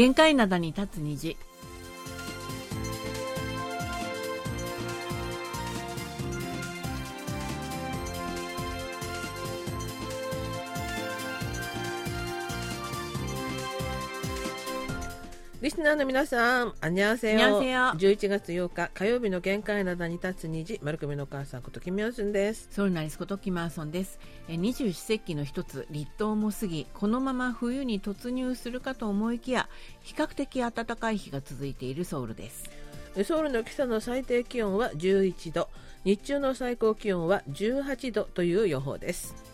限界灘に立つ虹。リスナーの皆さん、あにゃんせよ。11月八日火曜日の限界などに立つ2時、丸首のお母さんことキムヨンスンです。ソウルナリスことキマーソンです。二十四節気の一つ、立冬も過ぎ、このまま冬に突入するかと思いきや、比較的暖かい日が続いているソウルです。ソウルの今朝の最低気温は十一度、日中の最高気温は十八度という予報です。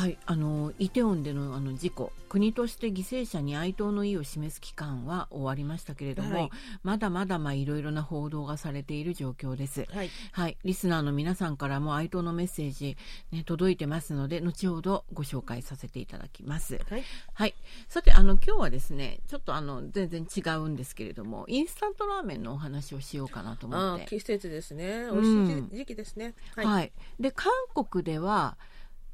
はい、あのイテウォンでのあの事故国として犠牲者に哀悼の意を示す期間は終わりましたけれども、はいまだまだまあいろいろな報道がされている状況です。はい。はい、リスナーの皆さんからも哀悼のメッセージ、ね、届いてますので後ほどご紹介させていただきます。はい。はい、さてあの今日はですねちょっとあの全然違うんですけれどもインスタントラーメンのお話をしようかなと思って。季節ですね。うん美味しい時期ですね。は、はいい。で韓国では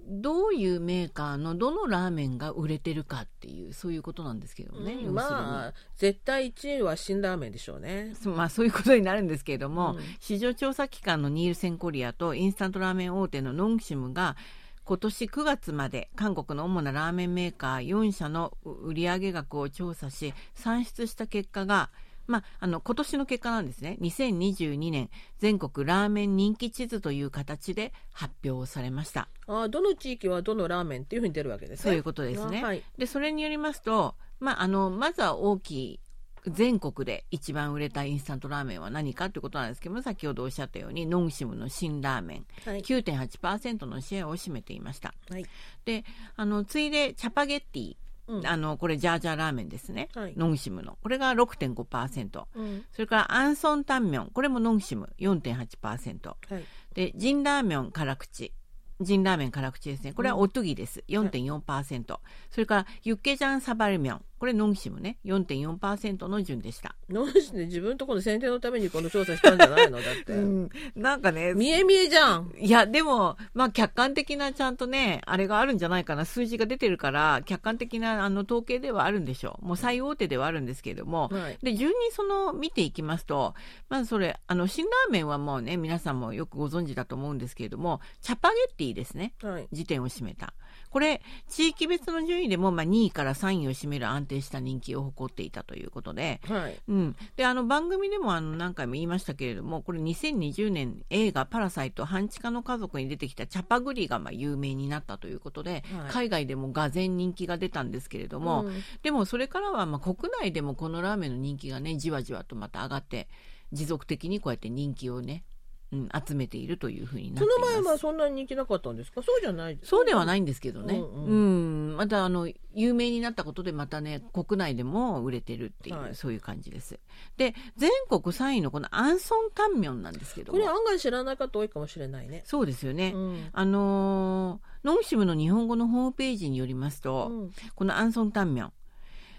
どういうメーカーのどのラーメンが売れてるかっていうそういうことなんですけどもね、うんまあ、絶対1位は辛ラーメンでしょうね。まあ、そういうことになるんですけれども、うん市場調査機関のニールセンコリアとインスタントラーメン大手のノンシムが今年9月まで韓国の主なラーメンメーカー4社の売上額を調査し算出した結果が、まあ、あの今年の結果なんですね2022年全国ラーメン人気地図という形で発表されました。ああ、どの地域はどのラーメンっていうふうに出るわけですね。そういうことですね。あはい。でそれによりますと、まあ、あのまずは大きい全国で一番売れたインスタントラーメンは何かということなんですけども先ほどおっしゃったようにノンシムの新ラーメンはい。9.8%のシェアを占めていましたはい。であの次いでチャパゲッティ、うん。あのこれジャージャーラーメンですね、はい。ノンシムの。これが6.5%うん。それからアンソンタンミョン。これもノンシム。4.8%はい。でジンラーメン辛口。ジンラーメン辛口ですね。これはオトギです、4.4%それからユッケジャンサバルミョンこれノンシムね。4.4%の順でした、なんで自分のところの選定のためにこの調査したんじゃないの？だって。なんかね見え見えじゃん。いやでもまあ客観的なちゃんとねあれがあるんじゃないかな。数字が出てるから客観的なあの統計ではあるんでしょう。もう最大手ではあるんですけれども、はい。で順にその見ていきますとまずそれあの辛ラーメンはもうね皆さんもよくご存知だと思うんですけれどもチャパゲッティですね。はい。時点を占めたこれ地域別の順位でもまあ2位から3位を占める安定した人気を誇っていたということで、はい。うん、であの番組でもあの何回も言いましたけれどもこれ2020年映画「パラサイト半地下の家族」に出てきたチャパグリがまあ有名になったということで、はい。海外でもがぜ人気が出たんですけれども、うん。でもそれからはまあ国内でもこのラーメンの人気がねじわじわとまた上がって持続的にこうやって人気をね、うん、集めているというふうになってそいます。の前はそんなに人気なかったんですか？そうじゃないそうではないい。んですけどね、ううん。ん。またあの有名になったことでまたね国内でも売れてるっていう、はい。そういう感じです。で全国3位のこのアンソンタンミョンなんですけども。これ案外知らない方多いかもしれないね。そうですよね、うん。あのーノンシムの日本語のホームページによりますと、うん。このアンソンタンミョン。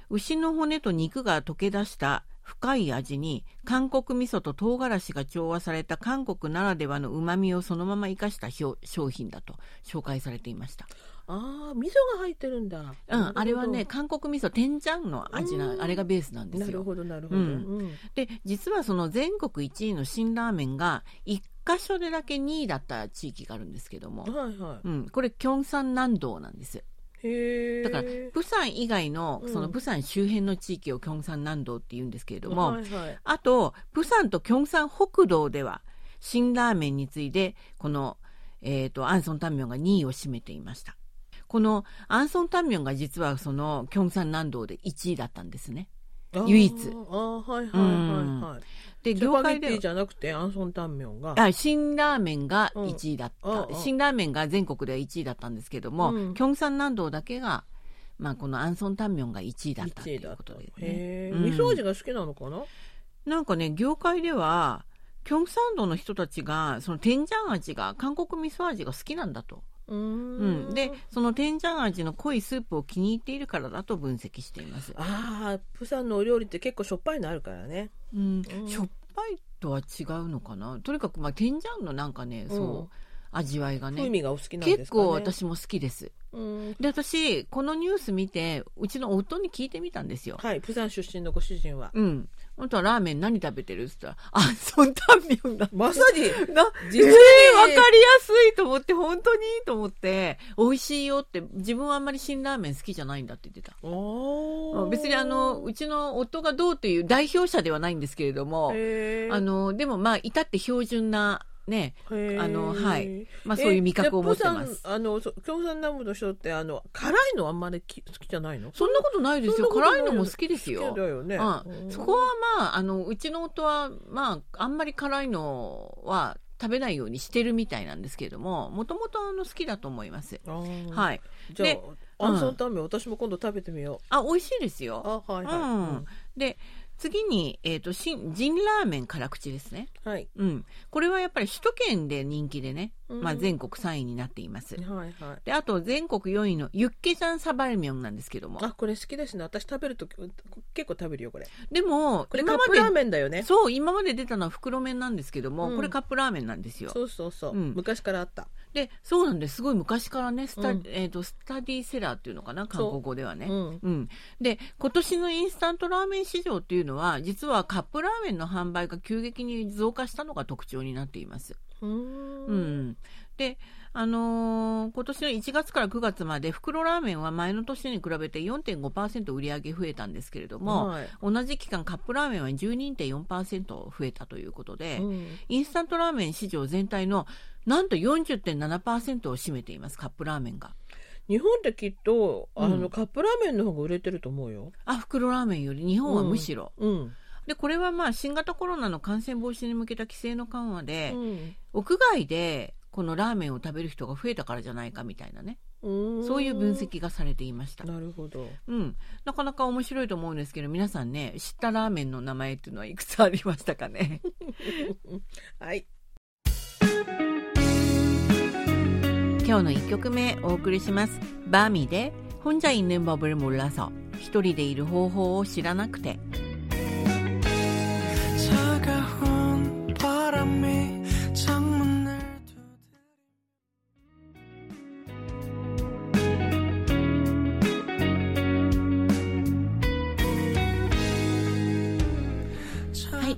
牛の骨と肉が溶け出した深い味に韓国味噌と唐辛子が調和された韓国ならではの旨味をそのまま生かした商商品だと紹介されていましたああ、味噌が入ってるんだ。うん、あれはね、韓国味噌、天ジャンの味な、うんあれがベースなんですよ。なるほど、なるほど。ううんん。で、実はその全国1位の辛ラーメンが、1箇所でだけ2位だった地域があるんですけども、はいはうん、これ、キョンサン南道なんです。だから、プサン以外のう、んそのプサン周辺の地域をキョンサン南道って言うんですけれども、はいはい。あと、プサンとキョンサン北道では、辛ラーメンに次いで、この、えっ、と、アンソンタンミョンが2位を占めていました。このアンソンタンミョンが実はそのキョンサン南道で1位だったんですね。唯一。ああ、はいはいはいはい。で、業界でじゃなくて、アンソンタンミョンが。あ辛ラーメンが1位だった、うんうん。辛ラーメンが全国では1位だったんですけども、うん。キョンサン南道だけが、まあ、このアンソンタンミョンが1位だったと1いう。ことで、ね。へえ。うん。味噌味が好きなのかな？なんかね業界ではキョンサン道の人たちがその天ジャン味が韓国味噌味が好きなんだと、うん。ん。でその天ジャン味の濃いスープを気に入っているからだと分析しています、ああ、プサンのお料理って結構しょっぱいのあるからね。うん。うん。しょっぱいとは違うのかな？とにかくまあ天ジャンのなんかね、うん。そう味わいがね。風味がお好きなんですかね。結構私も好きです。うん。で私このニュース見てうちの夫に聞いてみたんですよ。はいプサン出身のご主人は。うん本当はラーメン何食べてるって言ったらあソンタンミョンだ。まさにな実に。えーわかりやすいと思って本当にいいと思って美味しいよって自分はあんまり辛ラーメン好きじゃないんだって言ってた。別にあのうちの夫がどうっていう代表者ではないんですけれどもあのでもまあ至って標準なねあのはい。まあそういう味覚を持ってます。あのそ共産南部の人ってあの辛いのあんまりき好きじゃないの？そんなことないですよ。辛いのも好きですよ。よね。うん、そこはまああのうちの夫はまああんまり辛いのは食べないようにしてるみたいなんですけれどももともと好きだと思います。はい。じゃあでアンソンタンメン私も今度食べてみよあ美味しいですうよ。あはいはい、うん、で次に、えー、としんジンラーメン辛口ですね、はい。うん、これはやっぱり首都圏で人気でね、うん。まあ、全国3位になっています、はいはい。であと全国4位のユッケジャンサバルミョンなんですけども。あこれ好きですね。私食べるとき結構食べるよこれ。でもこれカップラーメンだよね。そう今まで出たのは袋麺なんですけども、うん。これカップラーメンなんですよ。そうそうそう、うん。昔からあった。でそうなんです。すごい昔からねスタ,、うん。えー、とスタディセラーっていうのかな韓国語ではね。うん。うん、で今年のインスタントラーメン市場っていうのは実はカップラーメンの販売が急激に増加したのが特徴になっています。うーうんんであのー今年の1月から9月まで袋ラーメンは前の年に比べて4.5%売り上げ増えたんですけれども、はい同じ期間カップラーメンは12.4%増えたということで、うんインスタントラーメン市場全体のなんと40.7%を占めていますカップラーメンが。日本ってきっとあの、うん。カップラーメンの方が売れてると思うよ。あ袋ラーメンより日本はむしろ、うん、でこれはまあ新型コロナの感染防止に向けた規制の緩和で、うん。屋外でこのラーメンを食べる人が増えたからじゃないかみたいなね。うん。そういう分析がされていました。なるほど。うん、なかなか面白いと思うんですけど皆さんね知ったラーメンの名前っていうのはいくつありましたかね？はい今日の1曲目お送りします。バーミで혼자있는법을ら라서一人でいる方法を知らなくて。はい、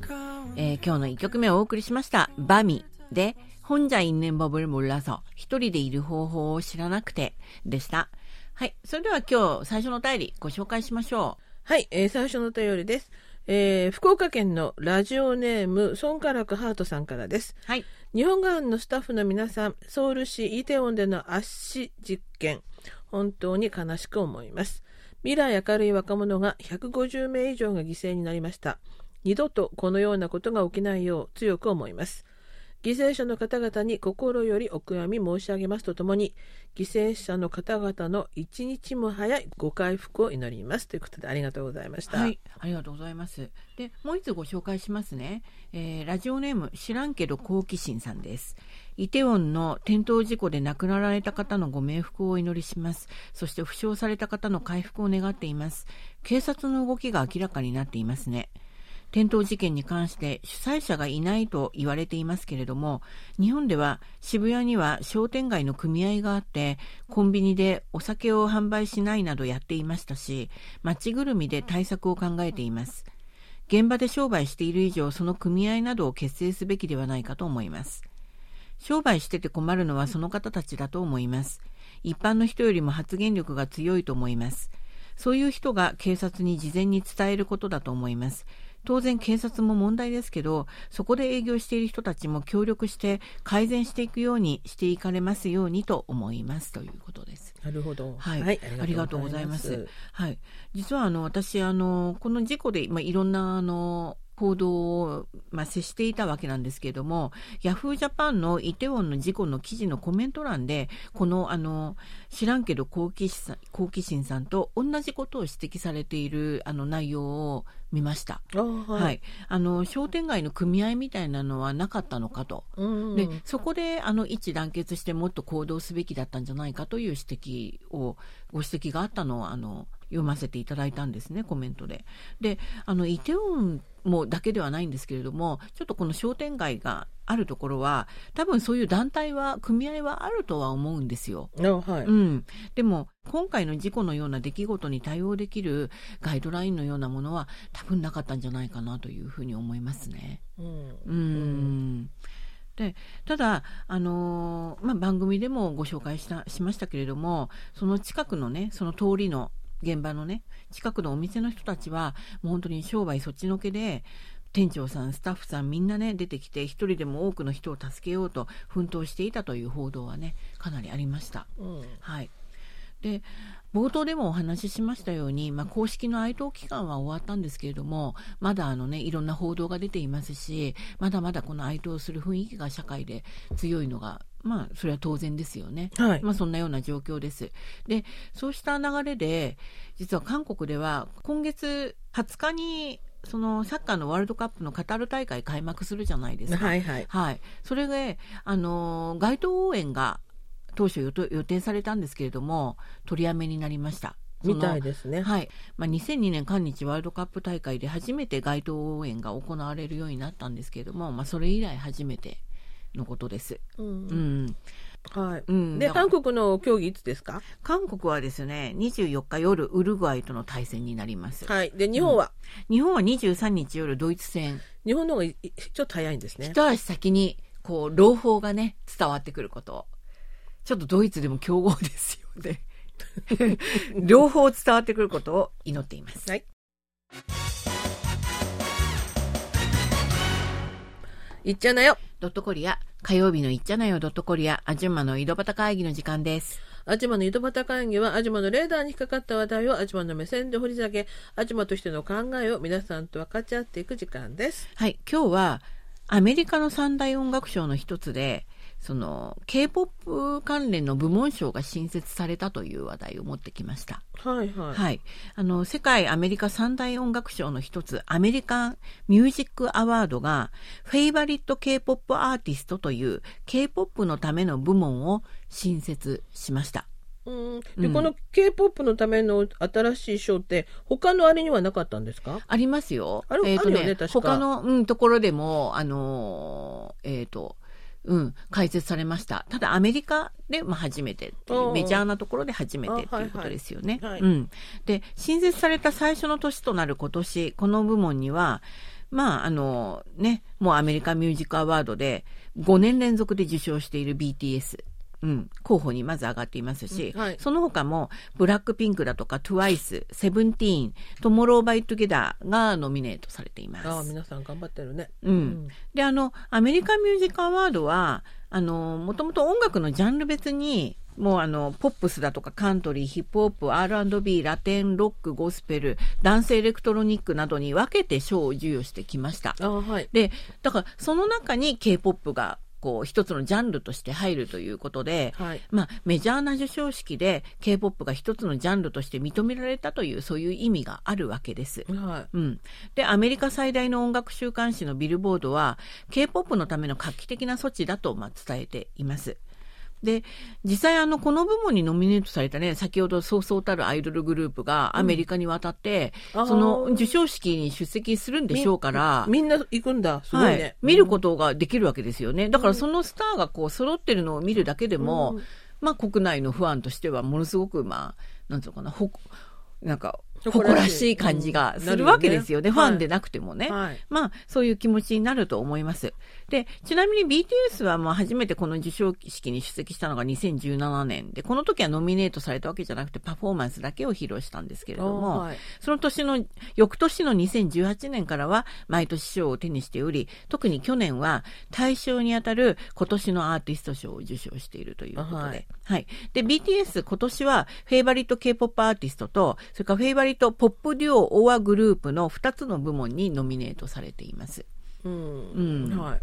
え、今日の1曲目をお送りしました「バミ」で 혼자있는법을몰라서」一人でいる方法を知らなくてでしたはいそれでは今日最初のお便りご紹介しましょはい、えー最初のお便りです、えー福岡県のラジオネームソンカラクハートさんからですうはい日本側のスタッフの皆さんソウル市イテウォンでの圧死実験本当に悲しく思います未来明るい若者が150名以上が犠牲になりました二度とこのようなことが起きないよう強く思います 犠牲者の方々に心よりお悔やみ申し上げますとともに犠牲者の方々の一日も早いご回復を祈りますということでありがとうございました、はい、ありがとうございます。で、もう一つご紹介しますね。えーラジオネーム知らんけど好奇心さんです。イテウォンの転倒事故で亡くなられた方のご冥福をお祈りします。そして負傷された方の回復を願っています。警察の動きが明らかになっていますね。転倒事件に関して主催者がいないと言われていますけれども日本では渋谷には商店街の組合があってコンビニでお酒を販売しないなどやっていましたし街ぐるみで対策を考えています。現場で商売している以上その組合などを結成すべきではないかと思います。商売してて困るのはその方たちだと思います。一般の人よりも発言力が強いと思います。そういう人が警察に事前に伝えることだと思います。当然警察も問題ですけどそこで営業している人たちも協力して改善していくようにしていかれますようにと思います。ということです。なるほど。はい、ありがとうございます。はい、実はあの私あのこの事故でまあいろんなあの報道を、まあ、接していたわけなんですけれども、ヤフージャパンのイテウォンの事故の記事のコメント欄で、この、あの、知らんけど好奇心さん好奇心さんと同じことを指摘されているあの内容を見ました。はい、はい、あの商店街の組合みたいなのはなかったのかと、うんでそこであの一致団結してもっと行動すべきだったんじゃないかという指摘をご指摘があったのをあの読ませていただいたんですねコメントで。であのイテウォンもだけではないんですけれどもちょっとこの商店街があるところは多分そういう団体は組合はあるとは思うんですよ。あはい、うん、でも今回の事故のような出来事に対応できるガイドラインのようなものは多分なかったんじゃないかなというふうに思いますね。うんうんでただ、あのーまあ、番組でもご紹介したしましたけれどもその近くのねその通りの現場のね近くのお店の人たちはもう本当に商売そっちのけで店長さんスタッフさんみんなね出てきて一人でも多くの人を助けようと奮闘していたという報道はねかなりありました。うんはい、で冒頭でもお話ししましたように、まあ、公式の哀悼期間は終わったんですけれどもまだあの、ね、いろんな報道が出ていますしまだまだこの哀悼する雰囲気が社会で強いのが、まあ、それは当然ですよね。はいまあ、そんなような状況です。でそうした流れで実は韓国では今月20日にそのサッカーのワールドカップのカタール大会開幕するじゃないですか。はいはいはい、それで、あのー街頭応援が当初予定予定されたんですけれども取りやめになりました。みたいですね。はいまあ、2002年韓日ワールドカップ大会で初めて街頭応援が行われるようになったんですけれども、まあ、それ以来初めてのことです。うんうんはい。うん、で韓国の競技いつですか？韓国はですね24日夜ウルグアイとの対戦になります。はい。で日本は、日本は23日夜ドイツ戦日本の方がちょっと早いんですね。一足先にこう朗報がね伝わってくることちょっとドイツでも強豪ですよね 両方伝わってくることを祈っていますはい。いっちゃなよ。ドットコリア火曜日のいっちゃなよドットコリアアジマの井戸端会議の時間ですアジマの井戸端会議は、アジマのレーダーに引っかかった話題をアジマの目線で掘り下げ、アジマとしての考えを皆さんと分かち合っていく時間です。はい今日はアメリカの三大音楽賞の一つでその K-POP 関連の部門賞が新設されたという話題を持ってきましたはいはい。はい、あの世界アメリカ三大音楽賞の一つアメリカン・ミュージック・アワードがフェイバリット K-POP アーティストという K-POP のための部門を新設しました。うん、で、うんこの K-POP のための新しい賞って他のあれにはなかったんですか？ありますよ。あるえーね他の、うん、ところでも、あのーえっ、と、うん、開設されました。ただアメリカで、まあ、初めてっていううんメジャーなところで初めてってあはいいうことですよね。はいはいうん。で、新設された最初の年となる今年、この部門には、まあ、あのね、もうアメリカミュージックアワードで5年連続で受賞している BTS。うん、候補にまず上がっていますし、うんはいその他もブラックピンクだとか TWICE、セブンティーン、トモローバイトゲダーがノミネートされています。ああ、皆さん頑張ってるね。うんであのアメリカミュージックアワードはあのもともと音楽のジャンル別にもうあのポップスだとかカントリーヒップホップ R&B ラテンロックゴスペル男性エレクトロニックなどに分けて賞を授与してきました。ああ、はい。でだからその中に K-POP がこう一つのジャンルとして入るということで、はい。まあ、メジャーな授賞式で K-POP が一つのジャンルとして認められたというそういう意味があるわけです。はうん、でアメリカ最大の音楽週刊誌のビルボードは K-POP のための画期的な措置だとまあ伝えています。で実際あのこの部門にノミネートされたね先ほどそうそうたるアイドルグループがアメリカに渡って、うんその授賞式に出席するんでしょうからい。みんな行くんだ。すごいはね。い、見ることができるわけですよね。だからそのスターがこう揃ってるのを見るだけでも、うんまあ国内のファンとしてはものすごくまあなんていうのかなほなんか誇らしい感じがうんするわけですよね、ねファンでなくてもね。はい。まあ、そういう気持ちになると思います。で、ちなみに BTS はまあ初めてこの授賞式に出席したのが2017年で、この時はノミネートされたわけじゃなくてパフォーマンスだけを披露したんですけれども、はい。その年の、翌年の2018年からは毎年賞を手にしており、特に去年は大賞にあたる今年のアーティスト賞を受賞しているということで。ははいい。で、BTS 今年はフェイバリット K-POP アーティストと、それから favorite pop duo or group の2つの部門にノミネートされています。うん。うんはい。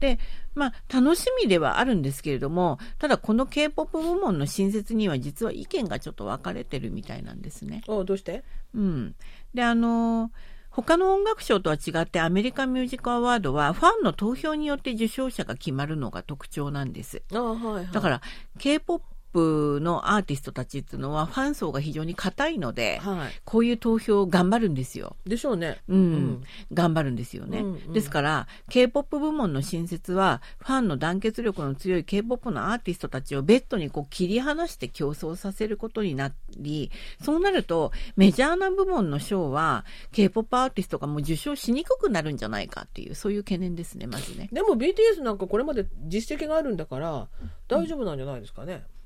で、まあ、楽しみではあるんですけれども、ただこの K-POP 部門の新設には実は意見がちょっと分かれてるみたいなんですね。おどうして？うん。で、あの他の音楽賞とは違ってアメリカンミュージックアワードはファンの投票によって受賞者が決まるのが特徴なんです。あはい、はい。だから K-POP プのアーティストたちっていうのはファン層が非常に硬いので、はい。こういう投票を頑張るんですよ。でしょうね。うん、ん頑張るんですよね。うんうんですから、K-POP 部門の新設は、ファンの団結力の強い K-POP のアーティストたちをベッドにこう切り離して競争させることになり、そうなると、メジャーな部門の賞は、K-POP アーティストがもう受賞しにくくなるんじゃないかっていう、そういう懸念ですね、まずね。でも BTS なんかこれまで実績があるんだから大丈夫なんじゃないですかね。うん。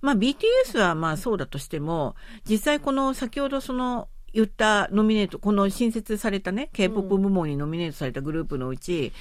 まあ BTS はまあそうだとしても、実際この先ほどその言ったノミネート、この新設されたね、K-POP 部門にノミネートされたグループのうち、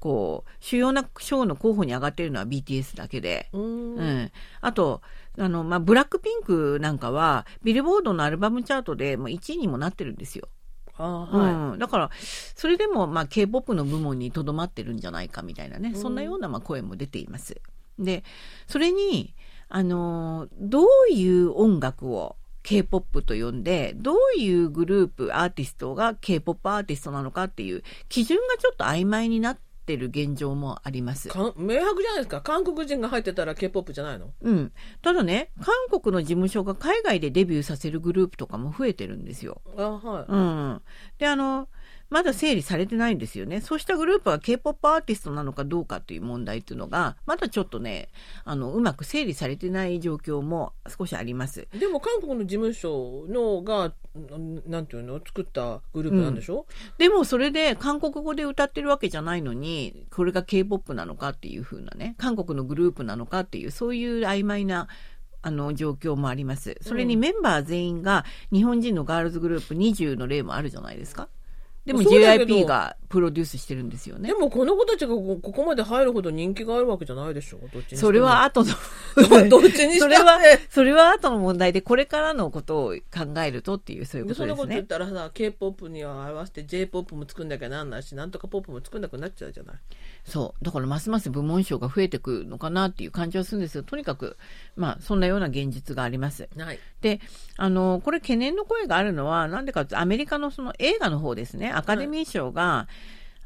こう、主要な賞の候補に上がっているのは BTS だけで、うーんうん。あと、あの、まあ、ブラックピンクなんかは、ビルボードのアルバムチャートでもう1位にもなってるんですよ。はい。うん。だから、それでも、まあ、K-POP の部門にとどまってるんじゃないかみたいなね、うんそんなような、まあ、声も出ています。で、それに、あのーどういう音楽を K-POP と呼んで、どういうグループ、アーティストが K-POP アーティストなのかっていう基準がちょっと曖昧になってる現状もあります。明白じゃないですか。韓国人が入ってたら K-POP じゃないの？うん。ただね、韓国の事務所が海外でデビューさせるグループとかも増えてるんですよ。あはい。うん。で、あの、まだ整理されてないんですよね。そうしたグループは K-POP アーティストなのかどうかという問題っていうのが、まだちょっとね、あの、うまく整理されてない状況も少しあります。でも韓国の事務所のが、んなんていうの？作ったグループなんでしょ、でもそれで韓国語で歌ってるわけじゃないのに、これが K-POP なのかっていう風なね、韓国のグループなのかっていう、そういう曖昧な、あの、状況もあります。それにメンバー全員が日本人のガールズグループ20の例もあるじゃないですか。でもそうだけど JYP がプロデュースしてるんですよねで。もこの子たちがこここまで入るほど人気があるわけじゃないでしょ？どっちにそれは後の、どっちにそれは、それは後の問題で、これからのことを考えるとっていう、そういうことですね。こと言ったらさ K-POP には合わせて J-POP も作んなきゃなんないしなんとかポップも作んなくなっちゃうじゃない？そう。だからますます部門賞が増えてくるのかなっていう感じはするんですよ。とにかく、まあ、そんなような現実があります。はいで、あの、これ懸念の声があるのは、なんでかアメリカのその映画の方ですね、アカデミー賞が、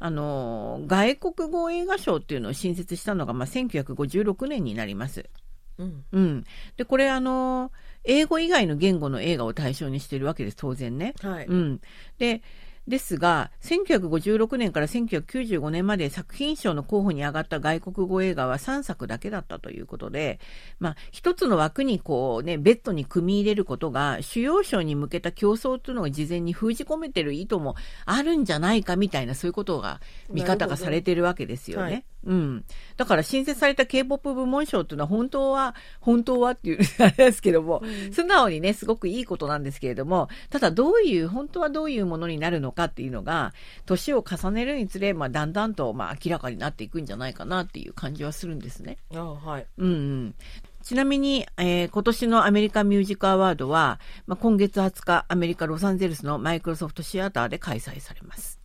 あの、外国語映画賞っていうのを新設したのが、まあ、1956年になります。うんうん。で、これあの、英語以外の言語の映画を対象にしているわけです、当然ね。はい、うん。で、ですが、1956年から1995年まで作品賞の候補に上がった外国語映画は3作だけだったということで、まあ、一つの枠にこうね、ベッドに組み入れることが、主要賞に向けた競争というのを事前に封じ込めてる意図もあるんじゃないかみたいな、そういうことが、見方がされてるわけですよね。はいうん。だから新設された K-POP 部門賞っていうのは本当は、本当はっていう、あれですけども、素直にね、すごくいいことなんですけれども、ただどういう、本当はどういうものになるのかっていうのが、年を重ねるにつれ、まあ、だんだんと、まあ、明らかになっていくんじゃないかなっていう感じはするんですね。あはいうんうん。ちなみに、えー今年のアメリカミュージックアワードは、まあ、今月20日、アメリカ・ロサンゼルスのマイクロソフトシアターで開催されます。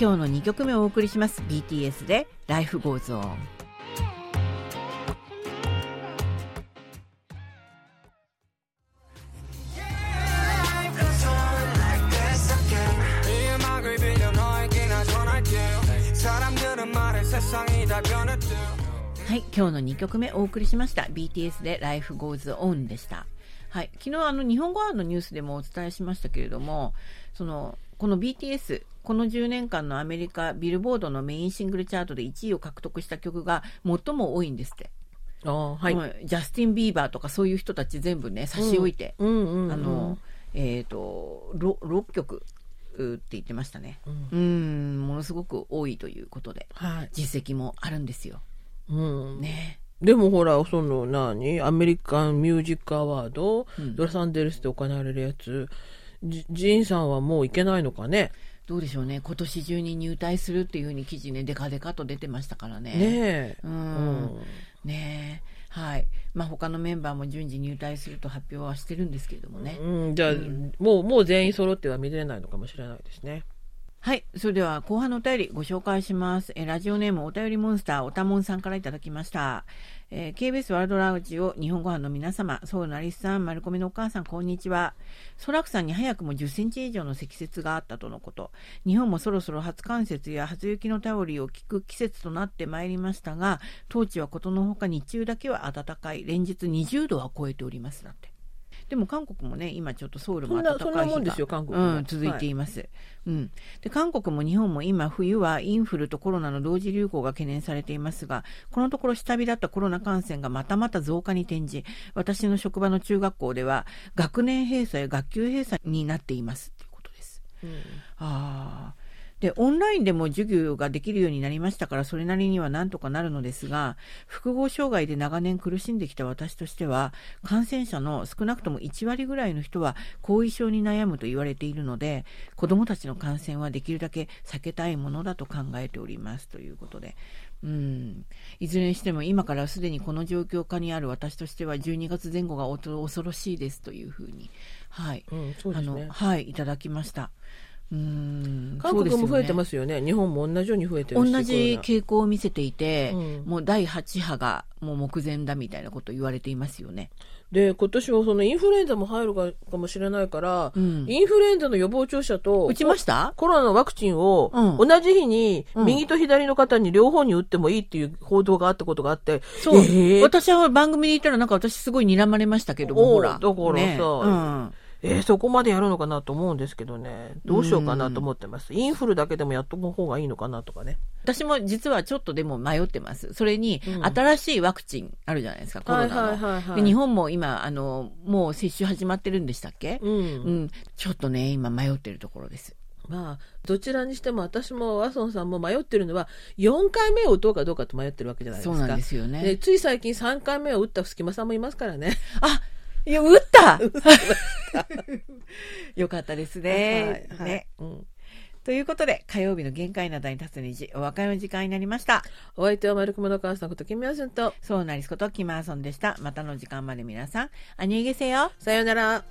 今日の2曲目をお送りします。BTS で Life Goes On はい今日の2曲目お送りしました。BTS で Life Goes On でした。はい昨日あの日本語版のニュースでもお伝えしましたけれどもそのこの BTS この10年間のアメリカビルボードのメインシングルチャートで1位を獲得した曲が最も多いんですって。あはい、ジャスティン・ビーバーとかそういう人たち全部ね差し置いて、うんあのえっ、と 6, 6曲うって言ってましたね。うん。うんものすごく多いということではい、実績もあるんですよ。うん。ね。でもほらその何？アメリカンミュージックアワード、うん。ロサンゼルスで行われるやつジジーンさんはもう行けないのかね？どうでしょうね。今年中に入隊するっていうふうに記事ねデカデカと出てましたからね。ねえ、ううんん。ねえ。はい。まあ他のメンバーも順次入隊すると発表はしてるんですけれどもね、うん、じゃあ、うん。もうもう全員揃っては見れないのかもしれないですねはい。それでは後半のお便りご紹介します。えラジオネームお便りモンスターおたもんさんからいただきました。えー KBS ワールドラウジオ日本ご飯の皆様、ソウルのアリスさん、丸込みのお母さん、こんにちは。ソラクさんに早くも10センチ以上の積雪があったとのこと。日本もそろそろ初冠雪や初雪の便りを聞く季節となってまいりましたが、当地はことのほか日中だけは暖かい、連日20度は超えております。だって。でも韓国もね、今ちょっとソウルも暖かい日がなそんなもんですよ韓国もうん、続いています、うん。で、韓国も日本も今冬はインフルとコロナの同時流行が懸念されていますが、このところ下火だったコロナ感染がまたまた増加に転じ、私の職場の中学校では学年閉鎖や学級閉鎖になっていますということです。うんああ。で、オンラインでも授業ができるようになりましたから、それなりにはなんとかなるのですが、複合障害で長年苦しんできた私としては、感染者の少なくとも1割ぐらいの人は後遺症に悩むと言われているので、子供たちの感染はできるだけ避けたいものだと考えておりますということで。うん、いずれにしても今からすでにこの状況下にある私としては12月前後がおと恐ろしいですというふうに、はい、うんねあのはいいただきました。うん。韓国も増えてますすよね。日本も同じように増えてる同じ傾向を見せていて、うん。もう第8波がもう目前だみたいなことを言われていますよね。で今年はそのインフルエンザも入るかかもしれないから、うん。インフルエンザの予防注射と打ちました？コロナのワクチンをうん。同じ日にうん。右と左の方に両方に打ってもいいっていう報道があったことがあって、そう、えー？私は番組にいたらなんか私すごい睨まれましたけども、ほら。だからねさうんえーそこまでやるのかなと思うんですけどね。どうしようかなと思ってます、インフルだけでもやっとく方がいいのかなとかね。私も実はちょっとでも迷ってます。それに、うん。新しいワクチンあるじゃないですか、コロナの。はいはい。はいはいで日本も今、あの、もう接種始まってるんでしたっけ、うん、うん、ちょっとね、今迷ってるところです。まあどちらにしても私もワソンさんも迷ってるのは4回目を打とうかどうかと迷ってるわけじゃないですか。そうなんですよね。でつい最近3回目を打った隙間さんもいますからね。あ、いや、打った よかったですね。はいはいね。うんということで、火曜日の限界などに立つ虹、お別れの時間になりました。お相手は丸熊の母さんことキミヤスンとそうなりすこと、キマーソンでした。またの時間まで皆さん、アニエゲセよ。さようなら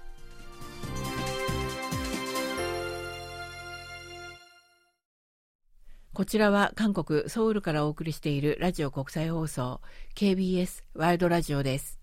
こちらは韓国ソウルからお送りしているラジオ国際放送 KBS ワールドラジオです。